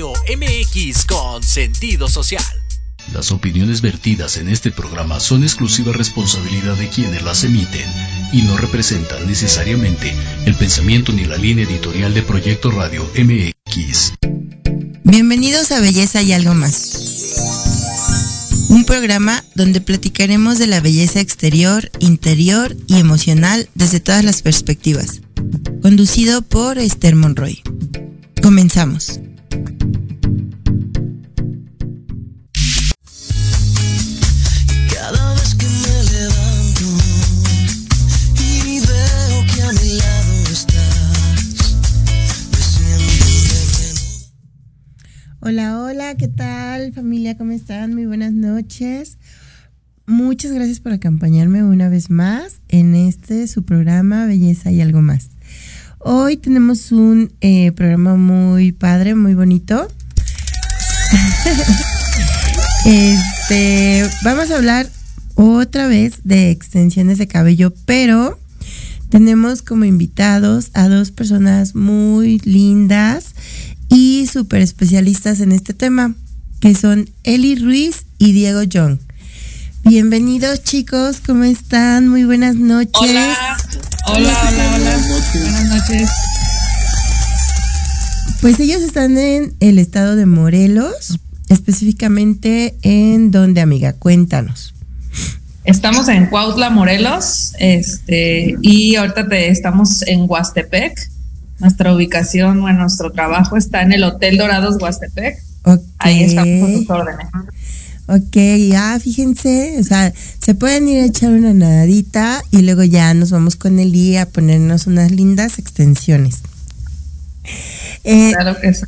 Radio MX con sentido social. Las opiniones vertidas en este programa son exclusiva responsabilidad de quienes las emiten y no representan necesariamente el pensamiento ni la línea editorial de Proyecto Radio MX. Bienvenidos a Belleza y algo más. Un programa donde platicaremos de la belleza exterior, interior y emocional desde todas las perspectivas. Conducido por Esther Monroy. Comenzamos. Hola, hola, ¿qué tal familia? ¿Cómo están? Muy buenas noches. Muchas gracias por acompañarme una vez más en este su programa Belleza y algo más. Hoy tenemos un eh, programa muy padre, muy bonito. este, vamos a hablar otra vez de extensiones de cabello, pero tenemos como invitados a dos personas muy lindas y súper especialistas en este tema, que son Eli Ruiz y Diego Young. Bienvenidos chicos, ¿cómo están? Muy buenas noches. Hola, hola, hola, hola. Buenas noches. Pues ellos están en el estado de Morelos, específicamente en donde, amiga, cuéntanos. Estamos en Cuautla, Morelos, este, y ahorita te, estamos en Huastepec. Nuestra ubicación, bueno, nuestro trabajo está en el Hotel Dorados Huastepec. Ahí estamos a sus órdenes. Ok, ya fíjense, o sea, se pueden ir a echar una nadadita y luego ya nos vamos con el día a ponernos unas lindas extensiones. Eh, Claro que sí.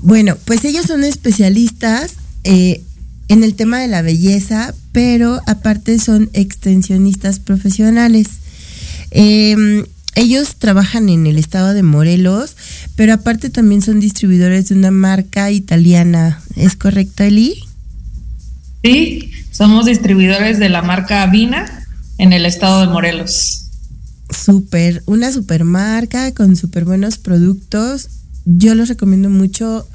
Bueno, pues ellos son especialistas eh, en el tema de la belleza, pero aparte son extensionistas profesionales. Eh, ellos trabajan en el estado de Morelos, pero aparte también son distribuidores de una marca italiana. ¿Es correcto, Eli? Sí, somos distribuidores de la marca Vina en el estado de Morelos. Súper, una super marca con súper buenos productos. Yo los recomiendo mucho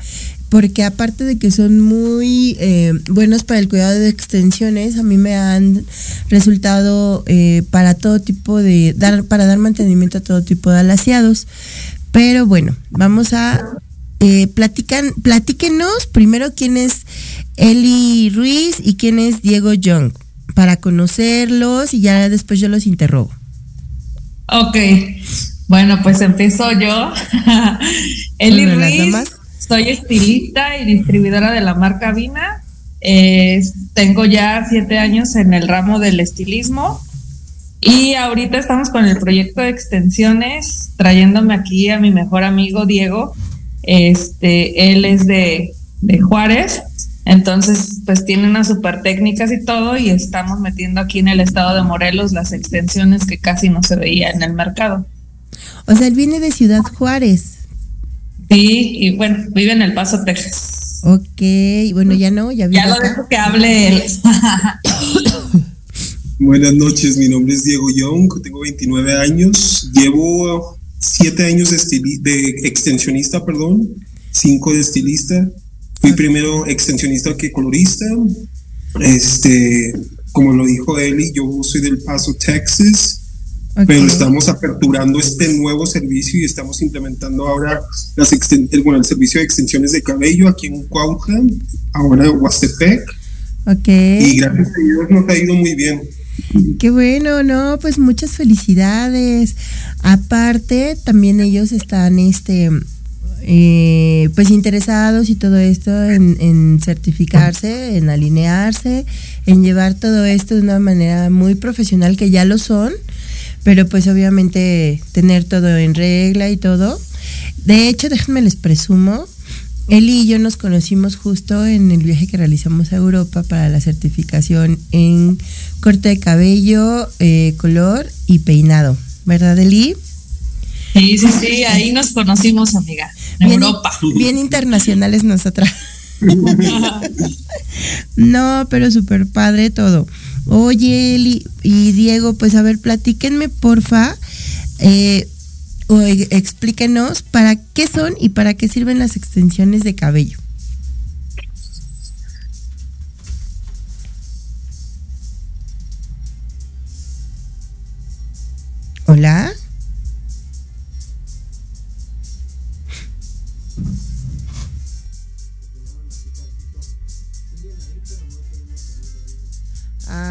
porque aparte de que son muy eh, buenos para el cuidado de extensiones, a mí me han resultado eh, para todo tipo de, dar, para dar mantenimiento a todo tipo de alaciados. Pero bueno, vamos a eh, platican, platíquenos primero quién es Eli Ruiz y quién es Diego Young, para conocerlos y ya después yo los interrogo. Ok, bueno, pues empiezo yo. Eli Ruiz. Soy estilista y distribuidora de la marca Vina. Eh, tengo ya siete años en el ramo del estilismo y ahorita estamos con el proyecto de extensiones, trayéndome aquí a mi mejor amigo Diego. Este, él es de, de Juárez, entonces pues tiene unas super técnicas y todo y estamos metiendo aquí en el estado de Morelos las extensiones que casi no se veía en el mercado. O sea, él viene de Ciudad Juárez. Sí, y bueno, vive en El Paso, Texas. Ok, bueno, ya no, ya vive Ya lo dejo que hable él. Buenas noches, mi nombre es Diego Young, tengo 29 años, llevo 7 años de, de extensionista, perdón, 5 de estilista. Fui primero extensionista que colorista. Este, como lo dijo Eli, yo soy del Paso, Texas, Pero estamos aperturando este nuevo servicio y estamos implementando ahora las el, bueno, el servicio de extensiones de cabello aquí en Cuautla, ahora en Huastepec, Ok. y gracias a Dios nos ha ido muy bien. Qué bueno, no, pues muchas felicidades. Aparte, también ellos están, este, eh, pues interesados y todo esto en, en certificarse, en alinearse, en llevar todo esto de una manera muy profesional, que ya lo son, pero pues obviamente tener todo en regla y todo. De hecho, déjenme les presumo, Eli y yo nos conocimos justo en el viaje que realizamos a Europa para la certificación en corte de cabello, eh, color y peinado. ¿Verdad, Eli? Sí, sí, sí, ahí nos conocimos, amiga, en Bien- Europa. Bien internacionales nosotras. no, pero súper padre todo. Oye, Eli y Diego, pues a ver, platíquenme, porfa. eh, o explíquenos para qué son y para qué sirven las extensiones de cabello. Hola.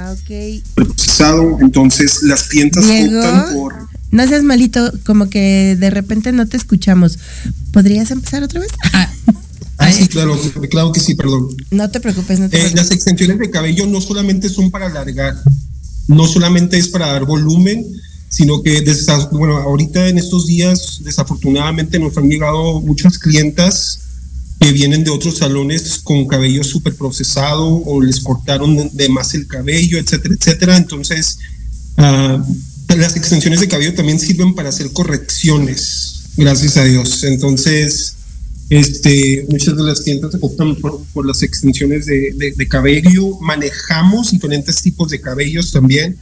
Ah, ok. procesado, entonces las clientas Diego, optan por no seas malito, como que de repente no te escuchamos. ¿Podrías empezar otra vez? Ah, sí, claro, claro que sí, perdón. No te preocupes, no te Eh, preocupes. las extensiones de cabello no solamente son para alargar, no solamente es para dar volumen, sino que bueno, ahorita en estos días desafortunadamente nos han llegado muchas clientas que vienen de otros salones con cabello súper procesado o les cortaron de más el cabello, etcétera, etcétera. Entonces, ah, las extensiones de cabello también sirven para hacer correcciones, gracias a Dios. Entonces, este, muchas de las clientes optan por, por las extensiones de, de- de cabello. Manejamos diferentes tipos de cabellos también.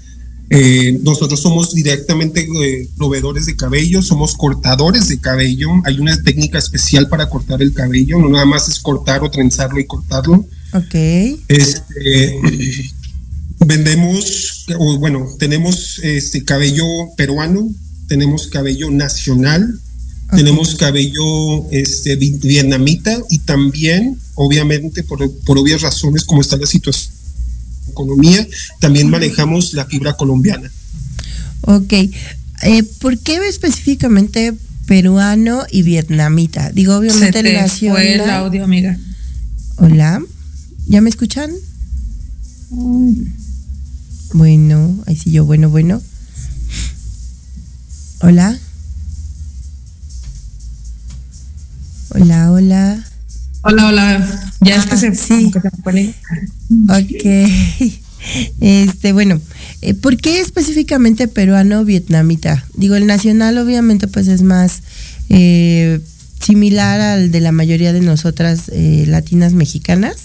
Eh, nosotros somos directamente eh, proveedores de cabello, somos cortadores de cabello. Hay una técnica especial para cortar el cabello, no nada más es cortar o trenzarlo y cortarlo. Ok. Este, vendemos, o bueno, tenemos este cabello peruano, tenemos cabello nacional, tenemos cabello este, vi- vietnamita y también, obviamente, por, por obvias razones, como está la situación economía, también manejamos la fibra colombiana. Ok. Eh, ¿Por qué específicamente peruano y vietnamita? Digo, Se obviamente te nació. fue el la- audio, amiga. Hola. ¿Ya me escuchan? Bueno, ahí sí yo, bueno, bueno. Hola. Hola, hola. Hola, hola. Ya es que Ah, se, sí. como que se fue el- Ok. Este, bueno, eh, ¿por qué específicamente peruano o vietnamita? Digo, el nacional obviamente pues es más eh, similar al de la mayoría de nosotras eh, latinas mexicanas,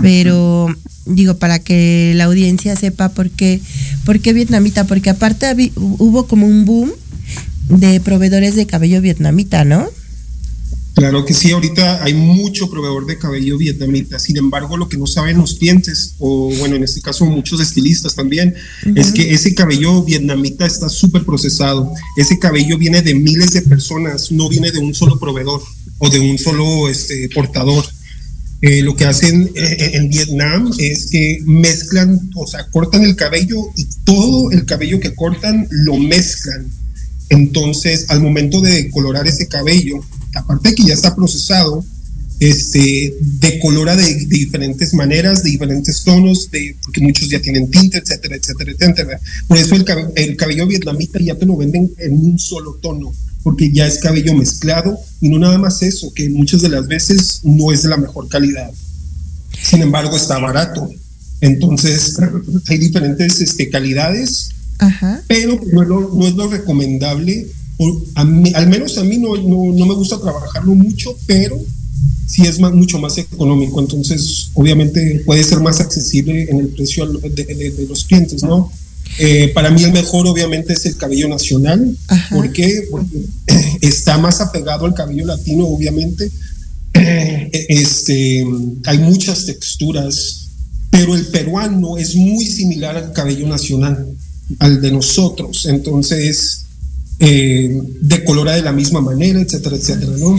pero digo, para que la audiencia sepa por qué, por qué vietnamita, porque aparte hubo como un boom de proveedores de cabello vietnamita, ¿no? Claro que sí, ahorita hay mucho proveedor de cabello vietnamita. Sin embargo, lo que no saben los clientes, o bueno, en este caso muchos estilistas también, es que ese cabello vietnamita está súper procesado. Ese cabello viene de miles de personas, no viene de un solo proveedor o de un solo este, portador. Eh, lo que hacen eh, en Vietnam es que mezclan, o sea, cortan el cabello y todo el cabello que cortan lo mezclan. Entonces, al momento de colorar ese cabello, aparte de que ya está procesado, este, decolora de, de diferentes maneras, de diferentes tonos, de, porque muchos ya tienen tinte, etcétera, etcétera, etcétera. Por eso el, el cabello vietnamita ya te lo venden en un solo tono, porque ya es cabello mezclado y no nada más eso, que muchas de las veces no es de la mejor calidad. Sin embargo, está barato. Entonces, hay diferentes este, calidades Ajá. pero no es lo, no es lo recomendable. Mí- al menos a mí no, no, no me gusta trabajarlo mucho, pero sí es más, mucho más económico. Entonces, obviamente puede ser más accesible en el precio de, de- de los clientes, ¿no? Eh, para mí el mejor obviamente es el cabello nacional. Ajá. ¿Por qué? Porque está más apegado al cabello latino, obviamente. Este, hay muchas texturas, pero el peruano es muy similar al cabello nacional, al de nosotros. Entonces, eh, decolora de la misma manera, etcétera, etcétera, ¿no?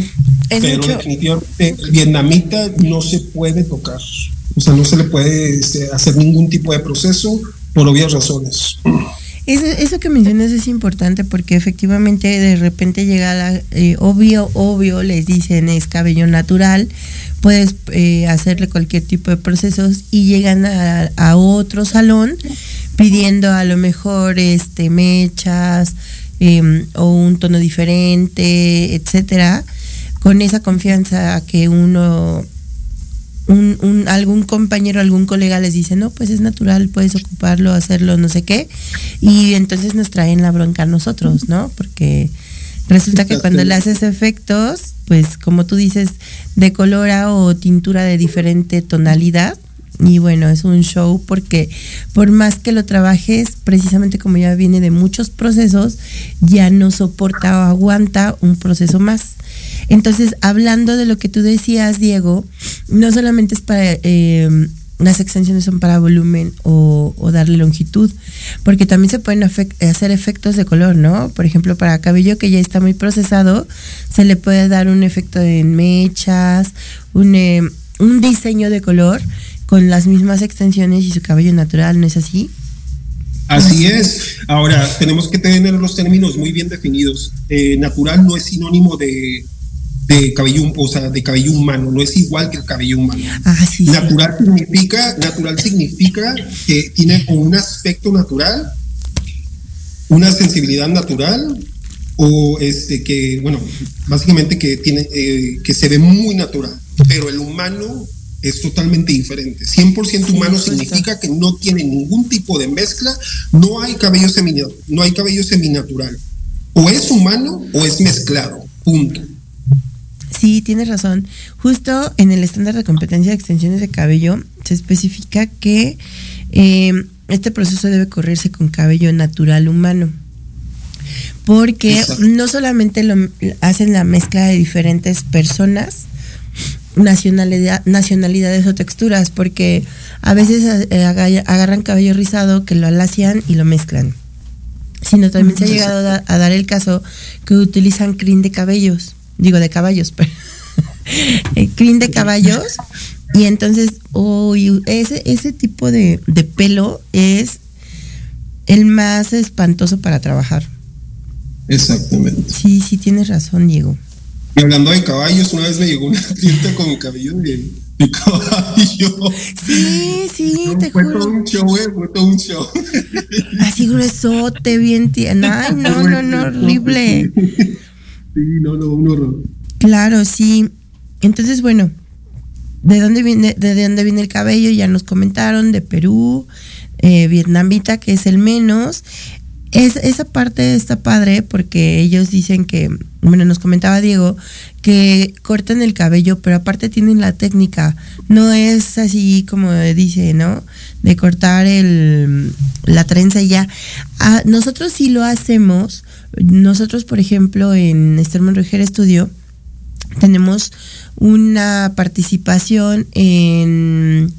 Es pero mucho- definitivamente el vietnamita no se puede tocar. O sea, no se le puede este, hacer ningún tipo de proceso por obvias razones. Eso, eso que mencionas es importante porque efectivamente de repente llega la, eh, obvio, obvio, les dicen es cabello natural, puedes eh, hacerle cualquier tipo de procesos y llegan a, a otro salón pidiendo a lo mejor este mechas em, o un tono diferente, etcétera, con esa confianza que uno un, algún compañero, algún colega les dice, no, pues es natural, puedes ocuparlo, hacerlo, no sé qué, y entonces nos traen la bronca a nosotros, ¿no? Porque resulta que cuando le haces efectos, pues como tú dices, de colora o tintura de diferente tonalidad, Y bueno, es un show porque por más que lo trabajes, precisamente como ya viene de muchos procesos, ya no soporta o aguanta un proceso más. Entonces, hablando de lo que tú decías, Diego, no solamente es para... Eh, las extensiones son para volumen o, darle longitud, porque también se pueden hacer efectos de color, ¿no? Por ejemplo, para cabello que ya está muy procesado, se le puede dar un efecto en mechas, un, eh, un diseño de color con las mismas extensiones y su cabello natural, ¿no es así? Así es. Ahora, tenemos que tener los términos muy bien definidos. Eh, natural no es sinónimo de de cabello, o sea, de cabello humano, no es igual que el cabello humano. Ah, sí, natural sí. significa, natural significa que tiene un aspecto natural, una sensibilidad natural, o este que, bueno, básicamente que tiene, eh, que se ve muy natural, pero el humano es totalmente diferente. 100% sí, humano significa que no tiene ningún tipo de mezcla, no hay cabello semi, no hay cabello seminatural. O es humano o es mezclado. Punto. Sí, tienes razón. Justo en el estándar de competencia de extensiones de cabello se especifica que eh, este proceso debe correrse con cabello natural humano. Porque no solamente lo hacen la mezcla de diferentes personas, nacionalidad, nacionalidades o texturas, porque a veces eh, agarran cabello rizado que lo alacian y lo mezclan. Sino también se ha llegado a, a dar el caso que utilizan crin de cabellos digo de caballos, pero crin de caballos. Y entonces, oh, ese, ese tipo de, de, pelo es el más espantoso para trabajar. Exactamente. Sí, sí, tienes razón, Diego. Y hablando de caballos, una vez me llegó una clienta con cabello de, de caballo. Sí, sí, no, te fue juro. todo un show, eh, fue todo un show. Así gruesote, bien tierno. Ay, no, no, no, horrible. Sí, no, no, un horror. Claro, sí. Entonces, bueno, ¿de dónde viene, de dónde viene el cabello? Ya nos comentaron, de Perú, eh, vietnamita, que es el menos. Es, esa parte está padre porque ellos dicen que, bueno, nos comentaba Diego, que cortan el cabello, pero aparte tienen la técnica. No es así como dice, ¿no? De cortar el, la trenza y ya. Ah, nosotros sí lo hacemos. Nosotros, por ejemplo, en Esterman Roger Studio, tenemos una participación en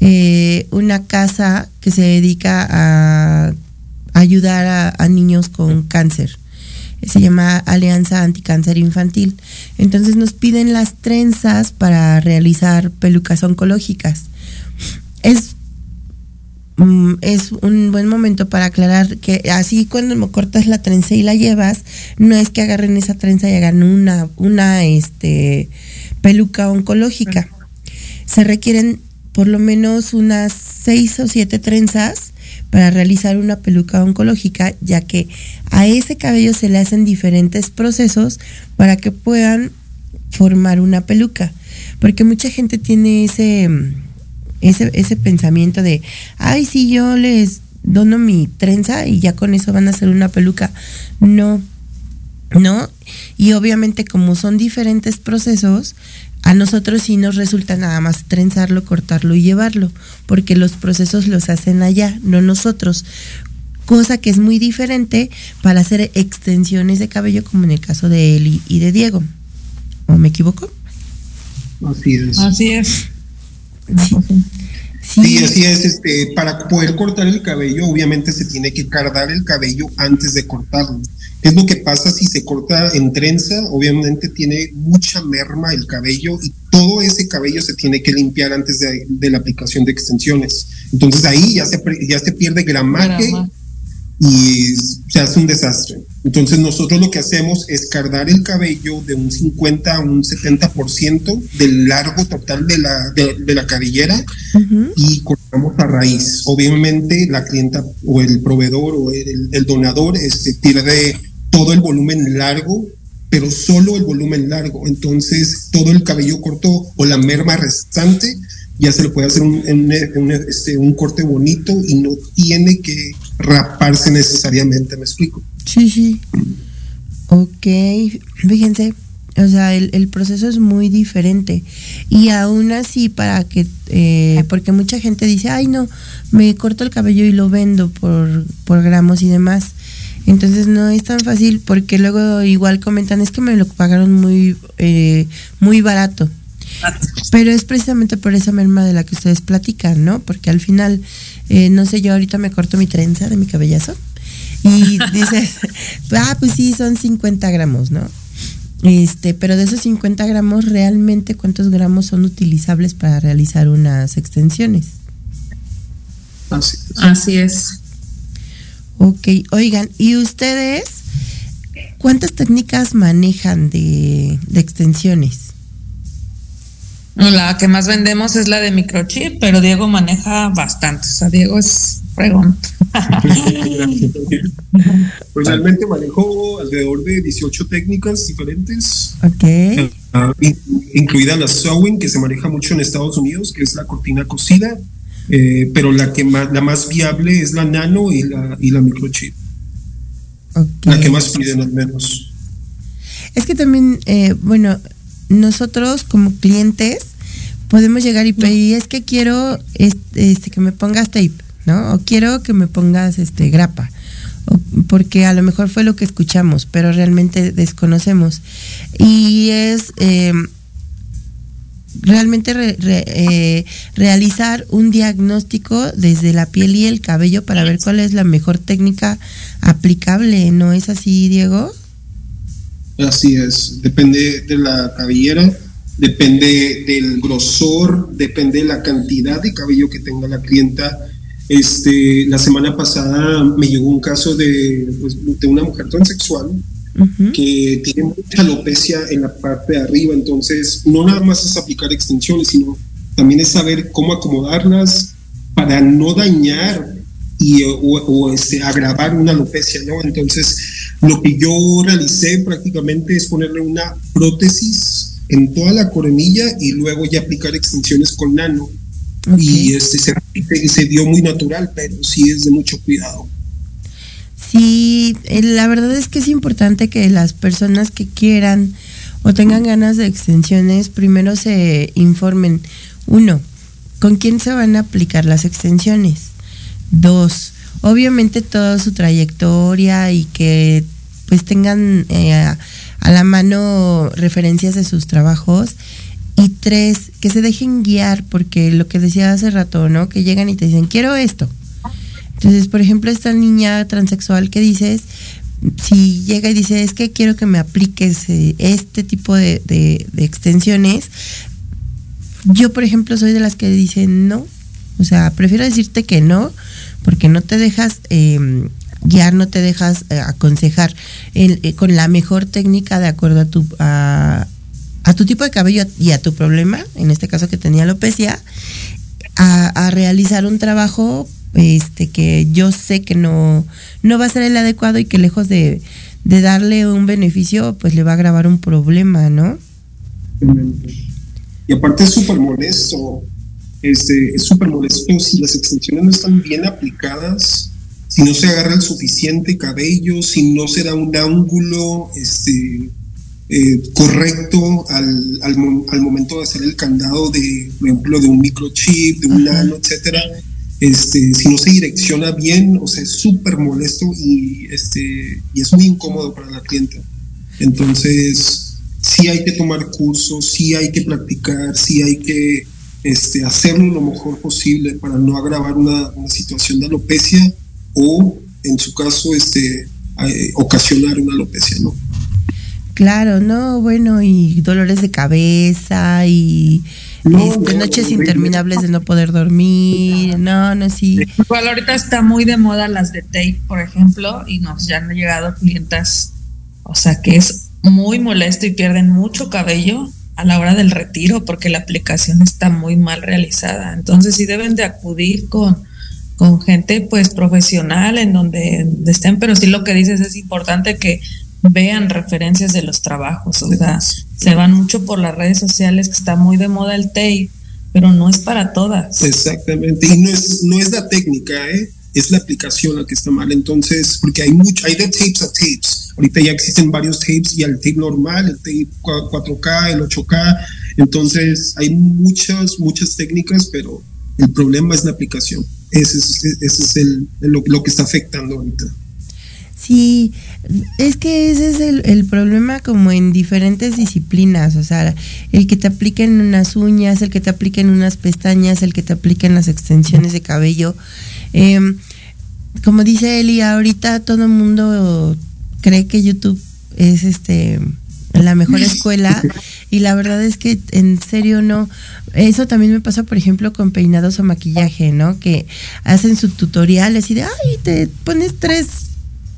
eh, una casa que se dedica a ayudar a, a, niños con cáncer. Se llama Alianza Anticáncer Infantil. Entonces nos piden las trenzas para realizar pelucas oncológicas. Es es un buen momento para aclarar que así cuando me cortas la trenza y la llevas, no es que agarren esa trenza y hagan una, una este, peluca oncológica. Se requieren por lo menos unas seis o siete trenzas para realizar una peluca oncológica, ya que a ese cabello se le hacen diferentes procesos para que puedan formar una peluca. Porque mucha gente tiene ese ese, ese pensamiento de, ay, si yo les dono mi trenza y ya con eso van a hacer una peluca. No, no. Y obviamente como son diferentes procesos, a nosotros sí nos resulta nada más trenzarlo, cortarlo y llevarlo, porque los procesos los hacen allá, no nosotros. Cosa que es muy diferente para hacer extensiones de cabello, como en el caso de Eli y de Diego. ¿O me equivoco? Así es. Así es. Sí. Sí. sí. así es. Este, para poder cortar el cabello, obviamente se tiene que cardar el cabello antes de cortarlo. Es lo que pasa si se corta en trenza, obviamente tiene mucha merma el cabello y todo ese cabello se tiene que limpiar antes de, de la aplicación de extensiones. Entonces ahí ya se, ya se pierde gramaje Grama. Y se hace un desastre. Entonces nosotros lo que hacemos es cardar el cabello de un 50 a un 70% del largo total de la, de, de la cabellera uh -huh. y cortamos a raíz. Obviamente la clienta o el proveedor o el, el donador este, pierde todo el volumen largo, pero solo el volumen largo. Entonces todo el cabello corto o la merma restante ya se le puede hacer un, este, un corte bonito y no tiene que raparse necesariamente, ¿me explico? Sí, sí. Ok, fíjense, O sea, el, el proceso es muy diferente. Y aún así, para que, eh, porque mucha gente dice, ay no, me corto el cabello y lo vendo por, por gramos y demás. Entonces no es tan fácil porque luego igual comentan, es que me lo pagaron muy, eh, muy barato. Pero es precisamente por esa merma de la que ustedes platican, ¿no? Porque al final, eh, no sé, yo ahorita me corto mi trenza de mi cabellazo y dices, ah, pues sí, son 50 gramos, ¿no? Este, pero de esos 50 gramos, realmente cuántos gramos son utilizables para realizar unas extensiones. Así es. Así es. Ok, oigan, ¿y ustedes cuántas técnicas manejan de, de extensiones? La que más vendemos es la de microchip, pero Diego maneja bastante. O sea, Diego es fregón. Pues realmente manejo alrededor de 18 técnicas diferentes, Ok, ah, in- incluida la sewing, que se maneja mucho en Estados Unidos, que es la cortina cosida, eh, pero la que más, la más viable es la nano y la, y la microchip, la que más piden al menos. Es que también, eh, bueno, nosotros como clientes podemos llegar y pedir, es que quiero este, este, que me pongas tape, ¿no? O quiero que me pongas este grapa. O- porque a lo mejor fue lo que escuchamos, pero realmente desconocemos. Y es eh, realmente re- re- eh, realizar un diagnóstico desde la piel y el cabello para ver cuál es la mejor técnica aplicable, ¿no es así, Diego? Así es, depende de la cabellera, depende del grosor, depende de la cantidad de cabello que tenga la clienta. Este, la semana pasada me llegó un caso de, pues, de una mujer transexual Ujú. que tiene mucha alopecia en la parte de arriba, entonces no nada más es aplicar extensiones, sino también es saber cómo acomodarlas para no dañar y, o, o, este, agravar una alopecia, ¿no? Entonces, lo que yo realicé prácticamente es ponerle una prótesis en toda la coronilla y luego ya aplicar extensiones con nano. Y este, se, se dio muy natural, pero sí es de mucho cuidado. Sí, eh, la verdad es que es importante que las personas que quieran o tengan ganas de extensiones primero se informen. Uno, ¿con quién se van a aplicar las extensiones? Dos, obviamente toda su trayectoria y que pues tengan eh, a, la mano referencias de sus trabajos. Y tres, que se dejen guiar, porque lo que decía hace rato, ¿no? Que llegan y te dicen, quiero esto. Entonces, por ejemplo, esta niña transexual que dices, si llega y dice, es que quiero que me apliques eh, este tipo de, extensiones, yo, por ejemplo, soy de las que dicen no. O sea, prefiero decirte que no, porque no te dejas eh, guiar, no te dejas eh, aconsejar el- eh, con la mejor técnica de acuerdo a tu, a, a tu tipo de cabello y a tu problema, en este caso que tenía alopecia, a, a realizar un trabajo este que yo sé que no, no va a ser el adecuado y que lejos de, de darle un beneficio, pues le va a agravar un problema, ¿no? Y aparte es súper molesto, este, es súper molesto si las extensiones no están bien aplicadas, si no se agarra el suficiente cabello, si no se da un ángulo este, eh, correcto al, al, al momento de hacer el candado de, por ejemplo, de un microchip, de un nano, etcétera. Este, si no se direcciona bien, o sea, es súper molesto y, este, y es muy incómodo para la clienta. Entonces, sí hay que tomar cursos, sí hay que practicar, sí hay que este, hacerlo lo mejor posible para no agravar una, una situación de alopecia o, en su caso, este, eh, ocasionar una alopecia, ¿no? Claro, no, bueno, y dolores de cabeza y No, este, no, noches interminables de no poder dormir, no, no, sí. Igual ahorita está muy de moda las de tape, por ejemplo, y nos ya han llegado clientas, o sea que es muy molesto y pierden mucho cabello a la hora del retiro porque la aplicación está muy mal realizada. Entonces sí deben de acudir con, con gente pues profesional en donde estén, pero sí lo que dices es importante que vean referencias de los trabajos, o sea, se van mucho por las redes sociales que está muy de moda el tape, pero no es para todas. Exactamente, y no es, no es la técnica, ¿eh? es la aplicación la que está mal. Entonces, porque hay mucho, hay de tapes a tapes. Ahorita ya existen varios tapes y el tape normal, el tape 4K, el 8K. Entonces, hay muchas, muchas técnicas, pero el problema es la aplicación. Ese es, ese es el, lo, que está afectando ahorita. Sí, es que ese es el, el, problema como en diferentes disciplinas, o sea, el que te apliquen unas uñas, el que te apliquen unas pestañas, el que te apliquen las extensiones de cabello. Eh, como dice Eli, ahorita todo el mundo cree que YouTube es este la mejor escuela y la verdad es que en serio no. Eso también me pasa por ejemplo con peinados o maquillaje no que hacen su tutorial así de ay te pones tres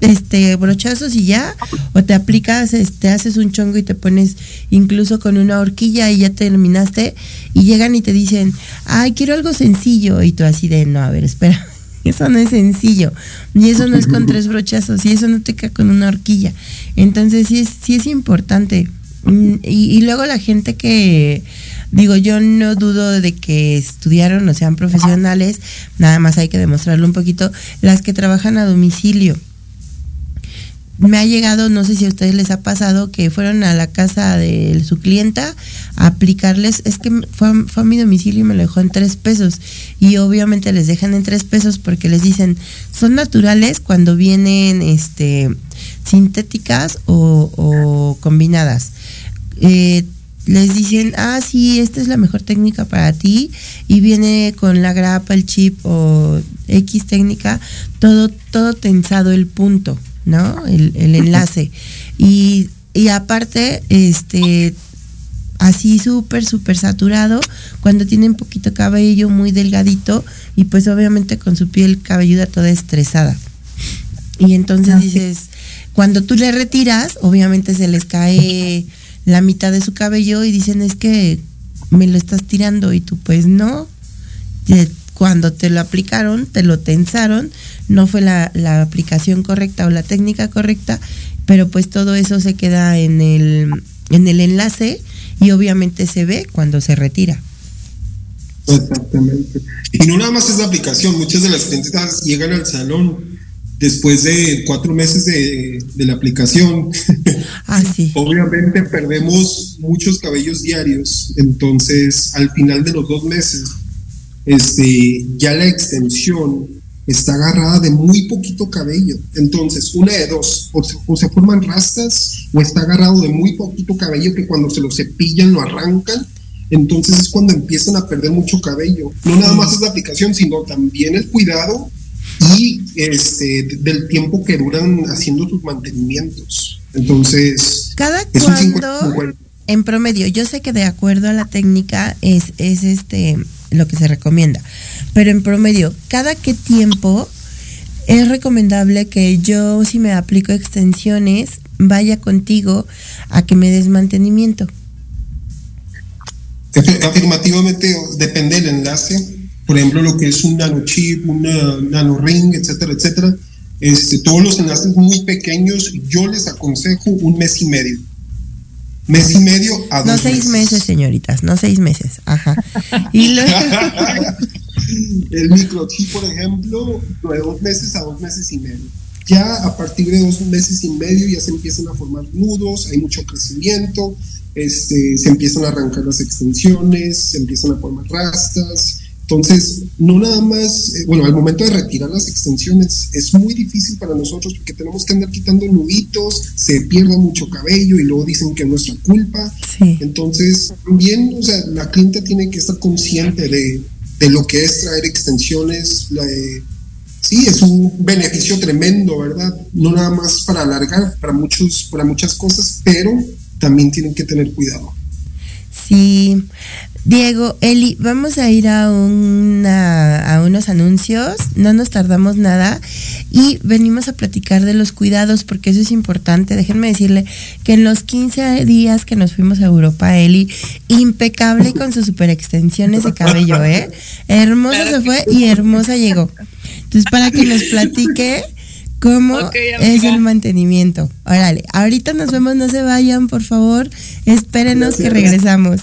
este brochazos y ya o te aplicas este haces un chongo y te pones incluso con una horquilla y ya terminaste y llegan y te dicen ay quiero algo sencillo y tú así de no a ver espera eso no es sencillo. Y eso no es con tres brochazos y eso no te cae con una horquilla. Entonces sí es sí es importante. Y, y luego la gente que digo yo no dudo de que estudiaron o sean profesionales nada más hay que demostrarlo un poquito las que trabajan a domicilio me ha llegado, no sé si a ustedes les ha pasado, que fueron a la casa de su clienta a aplicarles, es que fue, a, fue a mi domicilio y me lo dejó en tres pesos. Y obviamente les dejan en tres pesos porque les dicen, son naturales cuando vienen este sintéticas o, combinadas. Eh, les dicen, ah, sí, esta es la mejor técnica para ti y viene con la grapa, el chip o X técnica, todo, todo tensado el punto. ¿No? El, el enlace. Y, y, aparte, este, así súper, súper saturado, cuando tienen poquito cabello muy delgadito y pues obviamente con su piel cabelluda toda estresada. Y entonces dices, cuando tú le retiras, obviamente se les cae la mitad de su cabello y dicen es que me lo estás tirando y tú pues no cuando te lo aplicaron, te lo tensaron, no fue la, la, aplicación correcta o la técnica correcta, pero pues todo eso se queda en el, en el enlace y obviamente se ve cuando se retira. Exactamente. Y no nada más es la aplicación, muchas de las clientes llegan al salón después de cuatro meses de, de la aplicación. Ah, sí. Obviamente perdemos muchos cabellos diarios, entonces al final de los dos meses este, ya la extensión está agarrada de muy poquito cabello. Entonces, una de dos, o se, o se, forman rastas o está agarrado de muy poquito cabello que cuando se lo cepillan lo arrancan. Entonces es cuando empiezan a perder mucho cabello. No nada más es la aplicación, sino también el cuidado y este, del tiempo que duran haciendo sus mantenimientos. Entonces, cada cuando, en promedio, yo sé que de acuerdo a la técnica es, es este lo que se recomienda. Pero en promedio, ¿cada qué tiempo es recomendable que yo, si me aplico extensiones, vaya contigo a que me des mantenimiento? Afirmativamente, depende del enlace. Por ejemplo, lo que es un nanochip, una nanoring, etcétera, etcétera. Este, todos los enlaces muy pequeños, yo les aconsejo un mes y medio mes y medio a dos No seis meses. meses, señoritas, no seis meses. Ajá. Y luego... el microchip, por ejemplo, de dos meses a dos meses y medio. Ya a partir de dos meses y medio ya se empiezan a formar nudos, hay mucho crecimiento, este, se empiezan a arrancar las extensiones, se empiezan a formar rastas, entonces, no nada más, eh, bueno, al momento de retirar las extensiones es muy difícil para nosotros porque tenemos que andar quitando nuditos, se pierde mucho cabello y luego dicen que es nuestra culpa. Sí. Entonces, también, o sea, la cliente tiene que estar consciente de, de lo que es traer extensiones. La, eh, sí, es un beneficio tremendo, ¿verdad? No nada más para alargar, para, muchos, para muchas cosas, pero también tienen que tener cuidado. Sí, Diego, Eli, vamos a ir a, una, a unos anuncios, no nos tardamos nada y venimos a platicar de los cuidados porque eso es importante. Déjenme decirle que en los 15 días que nos fuimos a Europa, Eli, impecable con sus super extensiones de cabello, ¿eh? Hermosa se fue y hermosa llegó. Entonces, para que nos platique cómo okay, es el mantenimiento. Órale, ahorita nos vemos, no se vayan, por favor, espérenos que regresamos.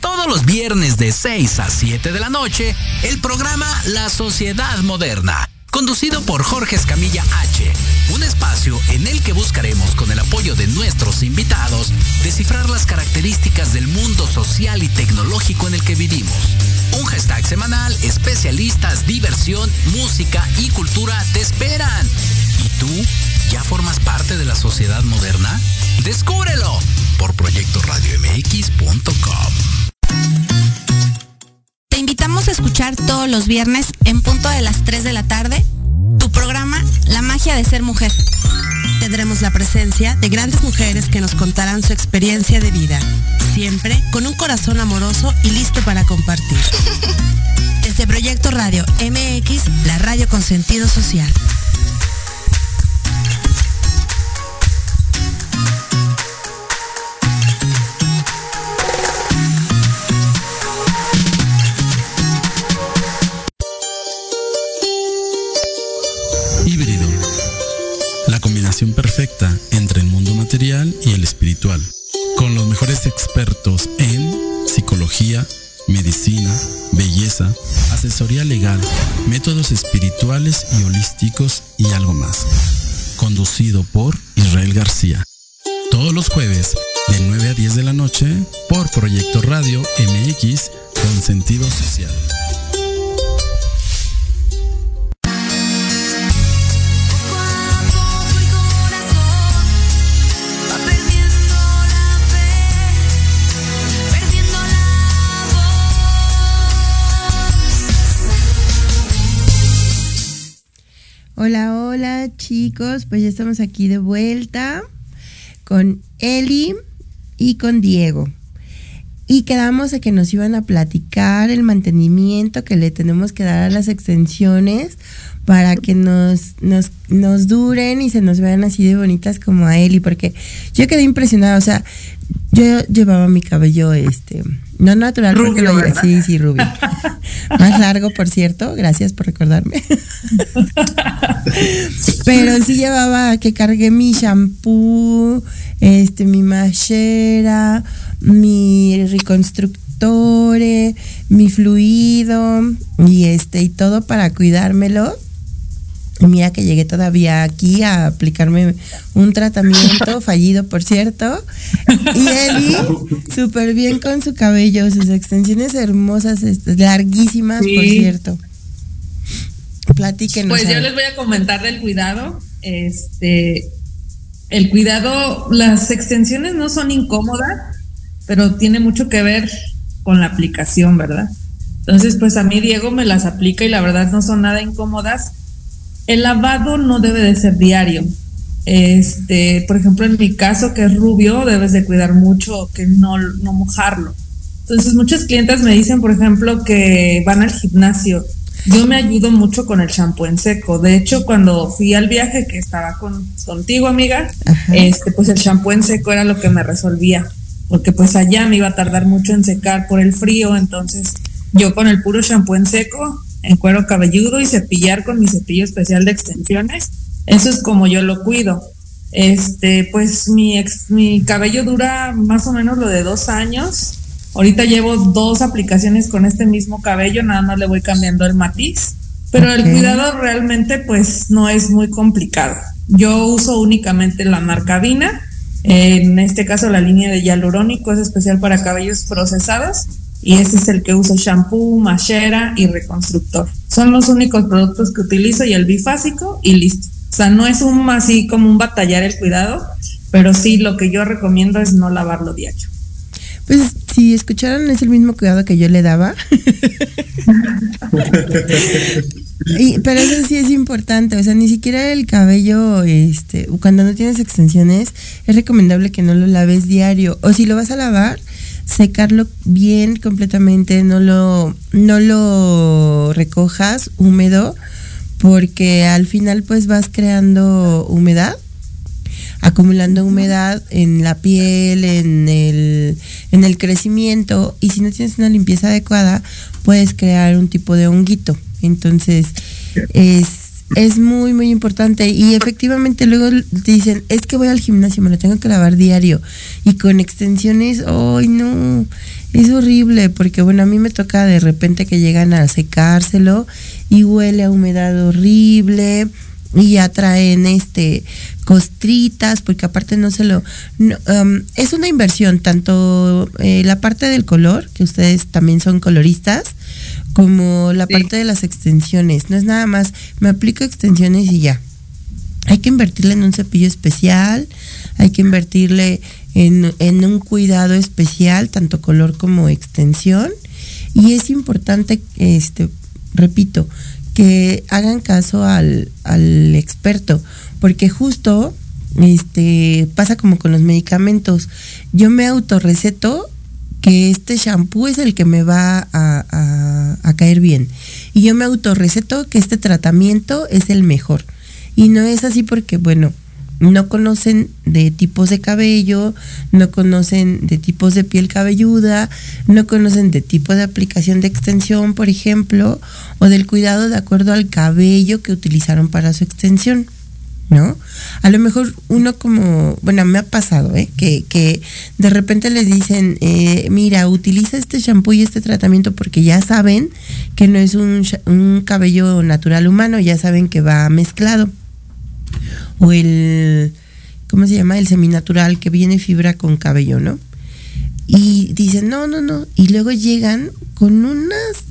Todos los viernes de 6 a 7 de la noche el programa La Sociedad Moderna, conducido por Jorge Escamilla H. Un espacio en el que buscaremos con el apoyo de nuestros invitados descifrar las características del mundo social y tecnológico en el que vivimos. Un hashtag semanal, especialistas, diversión, música y cultura te esperan. ¿Y tú? ¿Ya formas parte de la sociedad moderna? ¡Descúbrelo! Por proyectoradiomx.com. Te invitamos a escuchar todos los viernes en punto de las 3 de la tarde tu programa La magia de ser mujer. Tendremos la presencia de grandes mujeres que nos contarán su experiencia de vida, siempre con un corazón amoroso y listo para compartir. Desde Proyecto Radio MX, la radio con sentido social. Legal, métodos espirituales y holísticos y algo más. Conducido por Israel García. Todos los jueves de 9 a 10 de la noche por Proyecto Radio MX con sentido social. Chicos, pues ya estamos aquí de vuelta con Eli y con Diego. Y quedamos a que nos iban a platicar el mantenimiento que le tenemos que dar a las extensiones para que nos, nos, nos duren y se nos vean así de bonitas como a Eli, porque yo quedé impresionada, o sea, yo llevaba mi cabello este no natural Rubio, porque lo sí sí rubio. Más largo por cierto. Gracias por recordarme. Pero sí llevaba que cargué mi shampoo este mi machera mi reconstructore mi fluido y este y todo para cuidármelo y Mira que llegué todavía aquí a aplicarme un tratamiento fallido, por cierto. Y Eli, súper bien con su cabello, sus extensiones hermosas, larguísimas, por cierto. Platíquenos. Pues yo les voy a comentar del cuidado. Este, el cuidado, las extensiones no son incómodas, pero tiene mucho que ver con la aplicación, ¿verdad? Entonces, pues a mí Diego me las aplica y la verdad no son nada incómodas. El lavado no debe de ser diario. Este, por ejemplo, en mi caso que es rubio, debes de cuidar mucho que no, no mojarlo. Entonces, muchas clientes me dicen, por ejemplo, que van al gimnasio. Yo me ayudo mucho con el shampoo en seco. De hecho, cuando fui al viaje que estaba con, contigo, amiga, este, pues el shampoo en seco era lo que me resolvía. Porque pues allá me iba a tardar mucho en secar por el frío. Entonces, yo con el puro shampoo en seco, en cuero cabelludo y cepillar con mi cepillo especial de extensiones, eso es como yo lo cuido. Este, pues mi, ex- mi cabello dura más o menos lo de dos años. Ahorita llevo dos aplicaciones con este mismo cabello, nada más le voy cambiando el matiz. Pero el cuidado realmente pues no es muy complicado. Yo uso únicamente la marca Vina. En este caso la línea de hialurónico es especial para cabellos procesados y ese es el que uso shampoo, machera y reconstructor. Son los únicos productos que utilizo y el bifásico y listo. O sea, no es un así como un batallar el cuidado, pero sí lo que yo recomiendo es no lavarlo diario. Pues si escucharon es el mismo cuidado que yo le daba. Y- pero eso sí es importante, o sea, ni siquiera el cabello, este, cuando no tienes extensiones, es recomendable que no lo laves diario. O si lo vas a lavar, secarlo bien completamente, no lo, no lo recojas húmedo, porque al final pues vas creando humedad acumulando humedad en la piel, en el, en el crecimiento y si no tienes una limpieza adecuada puedes crear un tipo de honguito. Entonces es, es muy muy importante y efectivamente luego dicen es que voy al gimnasio, me lo tengo que lavar diario y con extensiones, ¡ay no! Es horrible porque bueno, a mí me toca de repente que llegan a secárselo y huele a humedad horrible y ya traen este costritas porque aparte no se lo no, um, es una inversión tanto eh, la parte del color que ustedes también son coloristas como la Sí. parte de las extensiones no es nada más me aplico extensiones y ya hay que invertirle en un cepillo especial hay que invertirle en, en un cuidado especial tanto color como extensión y es importante este repito que hagan caso al, al experto, porque justo este pasa como con los medicamentos. Yo me autorreceto que este shampoo es el que me va a, caer bien. Y yo me autorreceto que este tratamiento es el mejor. Y no es así porque, bueno, no conocen de tipos de cabello, no conocen de tipos de piel cabelluda, no conocen de tipo de aplicación de extensión, por ejemplo, o del cuidado de acuerdo al cabello que utilizaron para su extensión. ¿No? A lo mejor uno como, bueno, me ha pasado, ¿eh? Que, que de repente les dicen, eh, mira, utiliza este shampoo y este tratamiento porque ya saben que no es un, un cabello natural humano, ya saben que va mezclado o el, ¿cómo se llama? El seminatural que viene fibra con cabello, ¿no? Y dicen, no, no, no. Y luego llegan con unas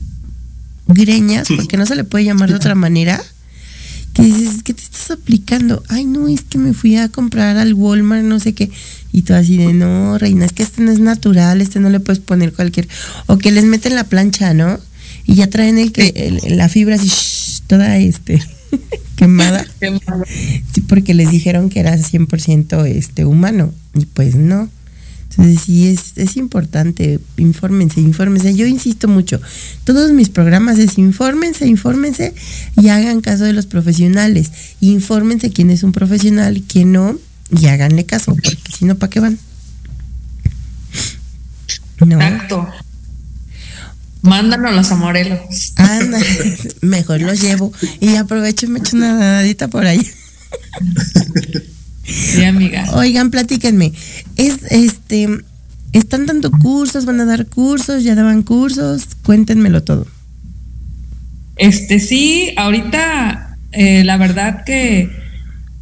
greñas, porque no se le puede llamar de otra manera, que dices, ¿qué te estás aplicando? Ay, no, es que me fui a comprar al Walmart, no sé qué. Y tú así de, no, reina, es que este no es natural, este no le puedes poner cualquier... O que les meten la plancha, ¿no? Y ya traen el que el- la fibra así, shh, toda este quemada. Sí, porque les dijeron que era 100% este, humano y pues no. Entonces sí, es, es importante, infórmense, infórmense. Yo insisto mucho, todos mis programas es infórmense, infórmense y hagan caso de los profesionales. Infórmense quién es un profesional, quién no, y háganle caso, porque si no, ¿para qué van? No, Exacto. Mándanos a Morelos. anda, mejor los llevo y aprovecho y me echo una nadadita por ahí. Sí, amiga. Oigan, platíquenme. Es este están dando cursos, van a dar cursos, ya daban cursos, cuéntenmelo todo. Este sí, ahorita eh, la verdad que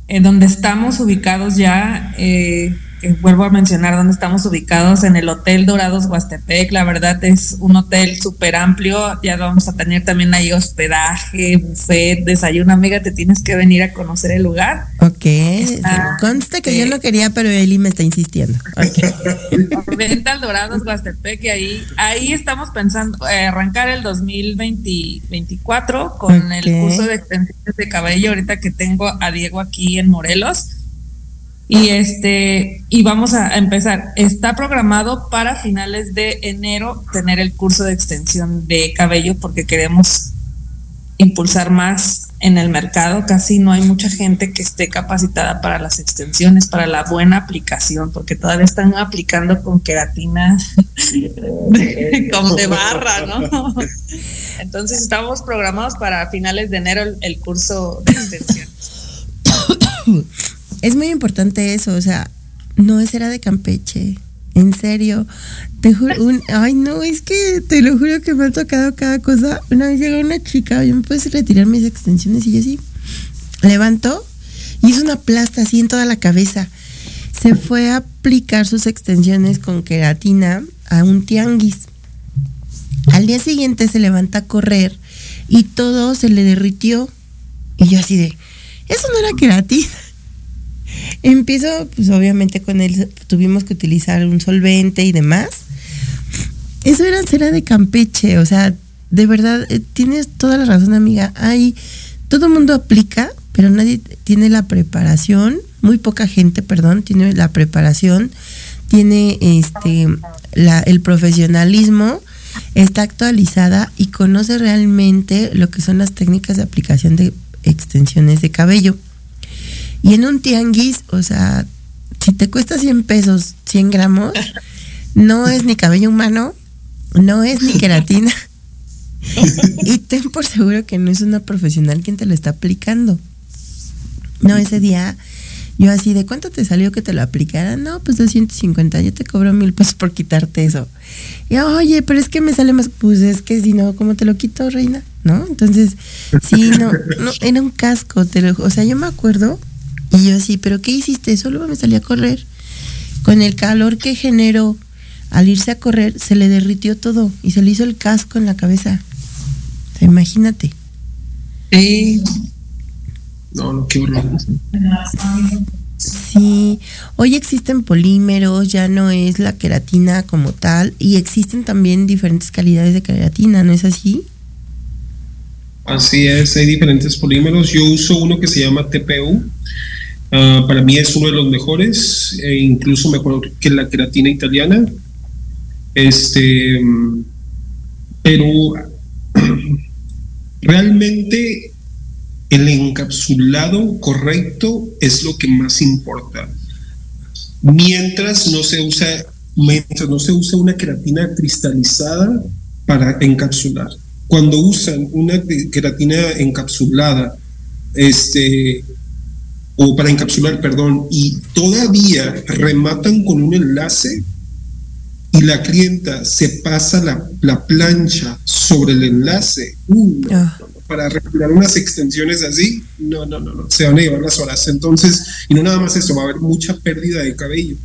eh, donde estamos ubicados ya, eh, que vuelvo a mencionar dónde estamos ubicados en el Hotel Dorados Huastepec, la verdad es un hotel súper amplio, ya vamos a tener también ahí hospedaje, buffet, desayuno, amiga, te tienes que venir a conocer el lugar. Ok, Está- consta que yo no quería, pero Eli me está insistiendo. Ok. Venta al Dorados Huastepec y ahí, ahí estamos pensando eh, arrancar el 2024 con el curso de extensiones de cabello ahorita que tengo a Diego aquí en Morelos. Y este, y vamos a empezar. Está programado para finales de enero tener el curso de extensión de cabello porque queremos impulsar más en el mercado. Casi no hay mucha gente que esté capacitada para las extensiones, para la buena aplicación, porque todavía están aplicando con queratina como de barra, ¿no? Entonces estamos programados para finales de enero el, el curso de extensión. Es muy importante eso, o sea, no es era de Campeche. En serio, te juro, un, ay no, es que te lo juro que me ha tocado cada cosa. Una vez llegó una chica, yo me puedes retirar mis extensiones y yo sí, levanto y hizo una plasta así en toda la cabeza. Se fue a aplicar sus extensiones con queratina a un tianguis. Al día siguiente se levanta a correr y todo se le derritió. Y yo así de, eso no era queratina. Empiezo, pues obviamente con él tuvimos que utilizar un solvente y demás. Eso era cera de Campeche, o sea, de verdad, eh, tienes toda la razón, amiga. Hay, todo el mundo aplica, pero nadie tiene la preparación, muy poca gente, perdón, tiene la preparación, tiene este la, el profesionalismo, está actualizada y conoce realmente lo que son las técnicas de aplicación de extensiones de cabello. Y en un tianguis, o sea, si te cuesta 100 pesos, 100 gramos, no es ni cabello humano, no es ni queratina. y ten por seguro que no es una profesional quien te lo está aplicando. No, ese día yo así, ¿de cuánto te salió que te lo aplicara? No, pues 250, yo te cobro mil pesos por quitarte eso. Y oye, pero es que me sale más, pues es que si no, ¿cómo te lo quito, reina? ¿No? Entonces, sí, no, no era un casco, te lo, o sea, yo me acuerdo y yo así, ¿pero qué hiciste? Solo me salí a correr. Con el calor que generó al irse a correr, se le derritió todo y se le hizo el casco en la cabeza. O sea, imagínate. Sí. No, no, qué horror. Sí, hoy existen polímeros, ya no es la queratina como tal, y existen también diferentes calidades de queratina, ¿no es así? Así es, hay diferentes polímeros. Yo uso uno que se llama TPU. Ah, para mí es uno de los mejores, e incluso mejor que la queratina italiana. Este, pero realmente el encapsulado correcto es lo que más importa. Mientras no se usa, mientras no se usa una queratina cristalizada para encapsular. Cuando usan una queratina encapsulada, este, o para encapsular, perdón, y todavía rematan con un enlace y la clienta se pasa la, la plancha sobre el enlace, uh, Ah. para retirar unas extensiones así, no, no, no, no, se van a llevar las horas. Entonces, y no nada más eso, va a haber mucha pérdida de cabello.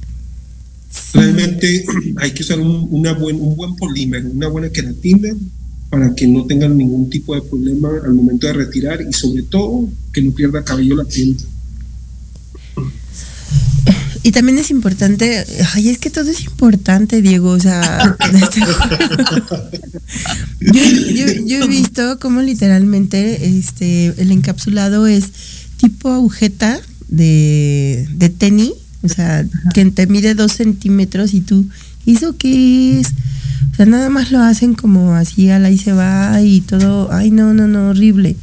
Realmente hay que usar un, una buen, un buen polímero, una buena queratina para que no tengan ningún tipo de problema al momento de retirar y sobre todo que no pierda cabello la clienta. Y también es importante, ay, es que todo es importante, Diego, o sea, yo, yo- yo he visto cómo literalmente este el encapsulado es tipo agujeta de, de tenis, o sea, que te mide dos centímetros y tú, ¿y ¿eso qué es? O sea, nada más lo hacen como así, al ahí se va y todo, ay, no, no, no, horrible.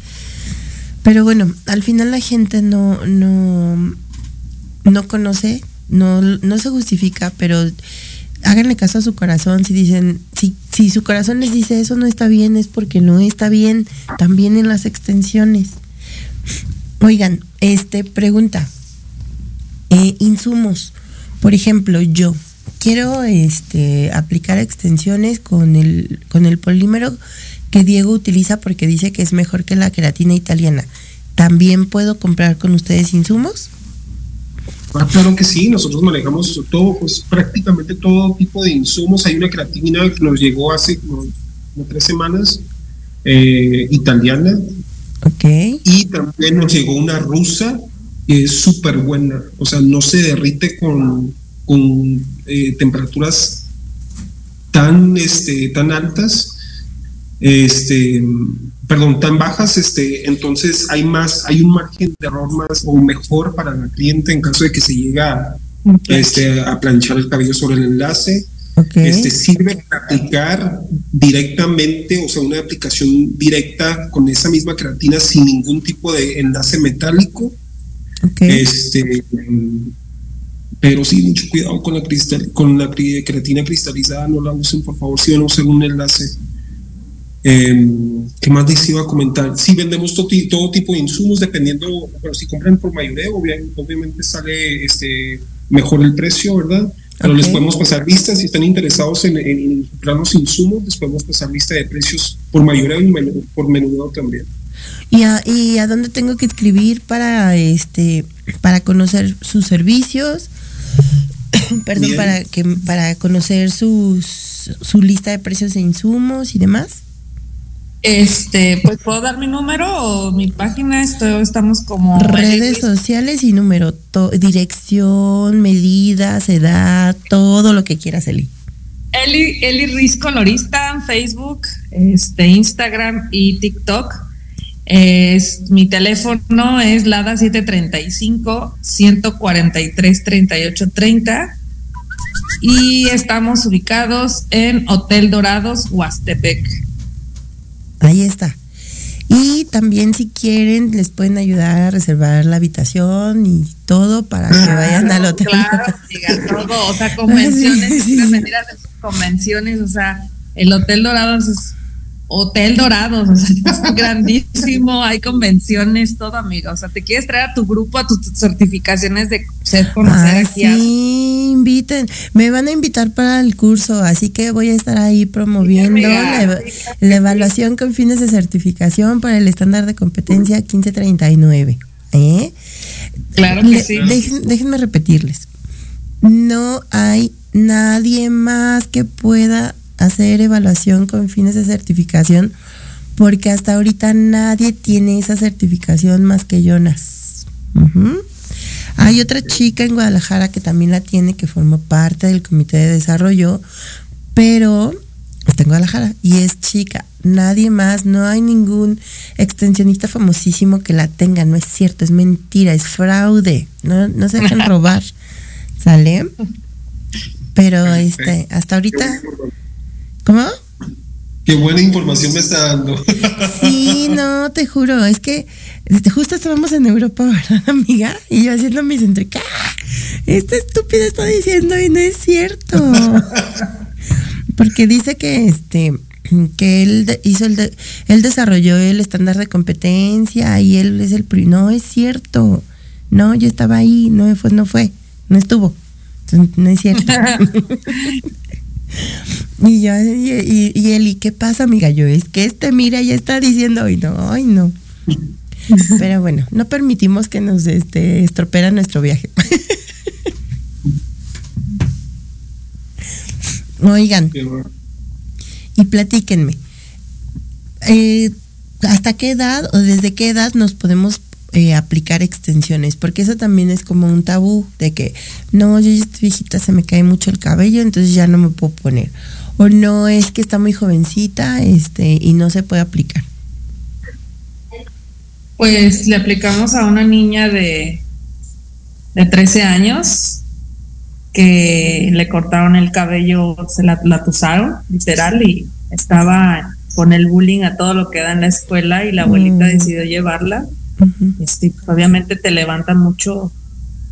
Pero bueno, al final la gente no, no, no conoce, no, no se justifica, pero háganle caso a su corazón. Si dicen, si, si su corazón les dice eso no está bien, es porque no está bien también en las extensiones. Oigan, este pregunta. Eh, insumos. Por ejemplo, yo quiero este aplicar extensiones con el, con el polímero que Diego utiliza porque dice que es mejor que la queratina italiana. ¿También puedo comprar con ustedes insumos? Ah, claro que sí, nosotros manejamos todo, pues prácticamente todo tipo de insumos. Hay una queratina que nos llegó hace como, como tres semanas, eh, italiana, Ok. y también nos llegó una rusa que es súper buena, o sea, no se derrite con, con eh, temperaturas tan, este, tan altas, este, perdón, tan bajas, este, entonces hay más, hay un margen de error más o mejor para la cliente en caso de que se llegue a, este, a planchar el cabello sobre el enlace. Este sirve para aplicar directamente, o sea, una aplicación directa con esa misma queratina sin ningún tipo de enlace metálico. ok. Este, pero sí, mucho cuidado con la cristal, con la queratina cristalizada, no la usen, por favor, si van a usar un enlace. Em, ¿Qué más les iba a comentar? Sí, vendemos todo, ti- todo tipo de insumos, dependiendo, bueno, si compran por mayoreo, obvia- obviamente sale este, mejor el precio, ¿verdad? Pero les Ok. podemos pasar listas, si están interesados en, en, los insumos, les podemos pasar lista de precios por mayoreo y por menudeo también. ¿Y a, ¿Y a dónde tengo que escribir para este para conocer sus servicios? Perdón, Bien. para que para conocer sus su lista de precios de insumos y demás. Este, pues puedo dar mi número o mi página, esto, estamos como Redes sociales y número, to- dirección, medidas, edad, todo lo que quieras, Eli. Eli, Eli Riz Colorista en Facebook, este, Instagram y TikTok. Es, mi teléfono es LADA 735 143 38 30 y estamos ubicados en Hotel Dorados, Huastepec. Ahí está. Y también si quieren les pueden ayudar a reservar la habitación y todo para que vayan al hotel. Claro, diga todo, o sea, convenciones, Sí, sí, si quieren sí. venir a sus convenciones, o sea, el Hotel Dorados es Hotel Dorados, o sea, es grandísimo, hay convenciones, todo, amiga, o sea, te quieres traer a tu grupo, a tus certificaciones de ser conocer aquí a- sí, inviten. Me van a invitar para el curso, así que voy a estar ahí promoviendo Sí, amiga, la, eva- sí, claro la evaluación con fines de certificación para el estándar de competencia 1539. ¿eh? Claro que Le- sí. déjenme repetirles. No hay nadie más que pueda hacer evaluación con fines de certificación porque hasta ahorita nadie tiene esa certificación más que Jonas. Hay otra chica en Guadalajara que también la tiene, que forma parte del comité de desarrollo, pero está en Guadalajara y es chica. Nadie más, no hay ningún extensionista famosísimo que la tenga. No es cierto, es mentira, es fraude. No, no se dejen robar. ¿Sale? Pero este, hasta ahorita. ¿Cómo? Qué buena información me está dando. Sí, no, te juro, es que justo estábamos en Europa, ¿verdad, amiga? Y yo haciendo mis entre ¡Ah! Esta estúpida está diciendo y no es cierto. Porque dice que este que él hizo el de- él desarrolló el estándar de competencia y él es el pri- no es cierto. No, yo estaba ahí, no fue, no fue, no estuvo. Entonces, No es cierto. Y yo, y, y, y ¿y qué pasa, amiga? Yo, es que este, mira, ya está diciendo, ay, no, ay, no. Pero bueno, no permitimos que nos este, estropera nuestro viaje. Oigan, y platíquenme, eh, ¿hasta qué edad o desde qué edad nos podemos eh, aplicar extensiones? Porque eso también es como un tabú de que, no, yo ya estoy viejita, se me cae mucho el cabello, entonces ya no me puedo poner. O no, es que está muy jovencita este, y no se puede aplicar. Pues le aplicamos a una niña de, de 13 años que le cortaron el cabello, se la, la tusaron, literal, y estaba con el bullying a todo lo que da en la escuela y la abuelita Mm. decidió llevarla. Este, obviamente te levanta mucho,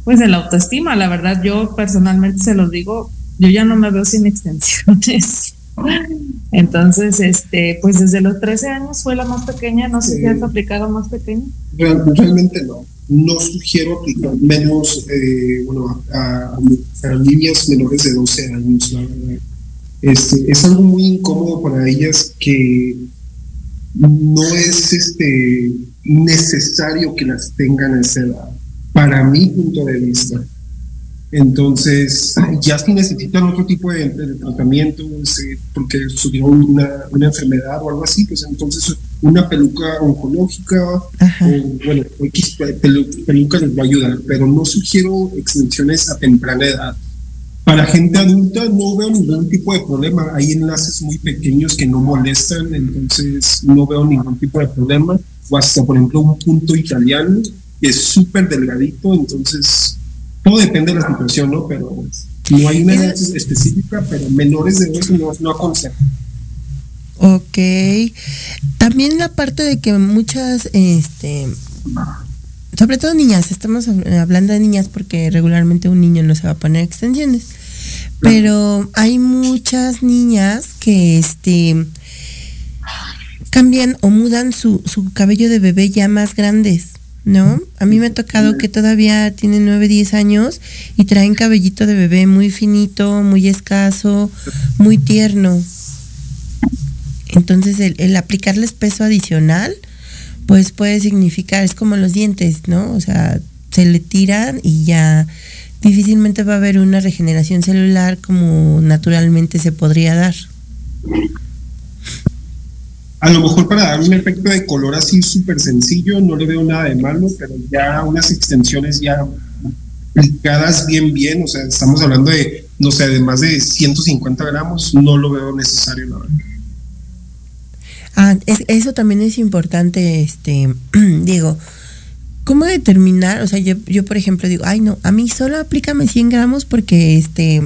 pues, el autoestima. La verdad, yo personalmente se los digo, yo ya no me veo sin extensiones. Entonces, este, pues desde los 13 años fue la más pequeña, no sé si has aplicado más pequeña. Real- realmente no. No sugiero aplicar menos, eh, bueno, a, a- a niñas menores de 12 años, la verdad. Este, es algo muy incómodo para ellas que no es este necesario que las tengan a esa edad, para mi punto de vista. Entonces, ya si necesitan otro tipo de, de tratamiento, porque tuvieron una, una enfermedad o algo así, pues entonces una peluca oncológica Ajá. o bueno, X pelu- peluca les va a ayudar, pero no sugiero extensiones a temprana edad. Para gente adulta no veo ningún tipo de problema. Hay enlaces muy pequeños que no molestan, entonces no veo ningún tipo de problema. O hasta, por ejemplo, un punto italiano que es súper delgadito, entonces todo depende de la situación, ¿no? Pero no hay una edad específica, pero menores de eso no, no aconsejo. Ok. También la parte de que muchas, este, sobre todo niñas, estamos hab- hablando de niñas porque regularmente un niño no se va a poner extensiones, pero hay muchas niñas que, este, cambian o mudan su, su cabello de bebé ya más grandes. ¿No? A mí me ha tocado que todavía tienen 9, 10 años y traen cabellito de bebé muy finito, muy escaso, muy tierno. Entonces el, el aplicarles peso adicional, pues puede significar, es como los dientes, ¿no? O sea, se le tiran y ya difícilmente va a haber una regeneración celular como naturalmente se podría dar. A lo mejor para dar un efecto de color así súper sencillo, no le veo nada de malo, pero ya unas extensiones ya aplicadas bien, bien, o sea, estamos hablando de, no sé, de más de 150 gramos, no lo veo necesario, la verdad. Ah, es- eso también es importante, este, Diego. ¿Cómo determinar? O sea, yo, yo por ejemplo digo, ay no, a mí solo aplícame 100 gramos porque este,